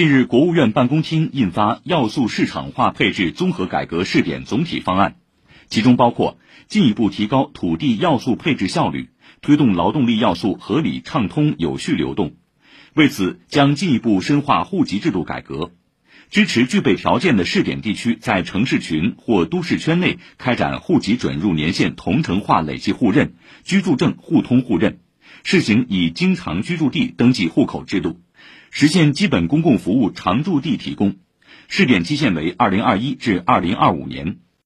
近日，国务院办公厅印发《要素市场化配置综合改革试点总体方案》，其中包括进一步提高土地要素配置效率，推动劳动力要素合理、畅通、有序流动。为此，将进一步深化户籍制度改革，支持具备条件的试点地区在城市群或都市圈内开展户籍准入年限同城化累计互认、居住证互通互认，试行以经常居住地登记户口制度。实现基本公共服务常住地提供，试点期限为二零二一至二零二五年。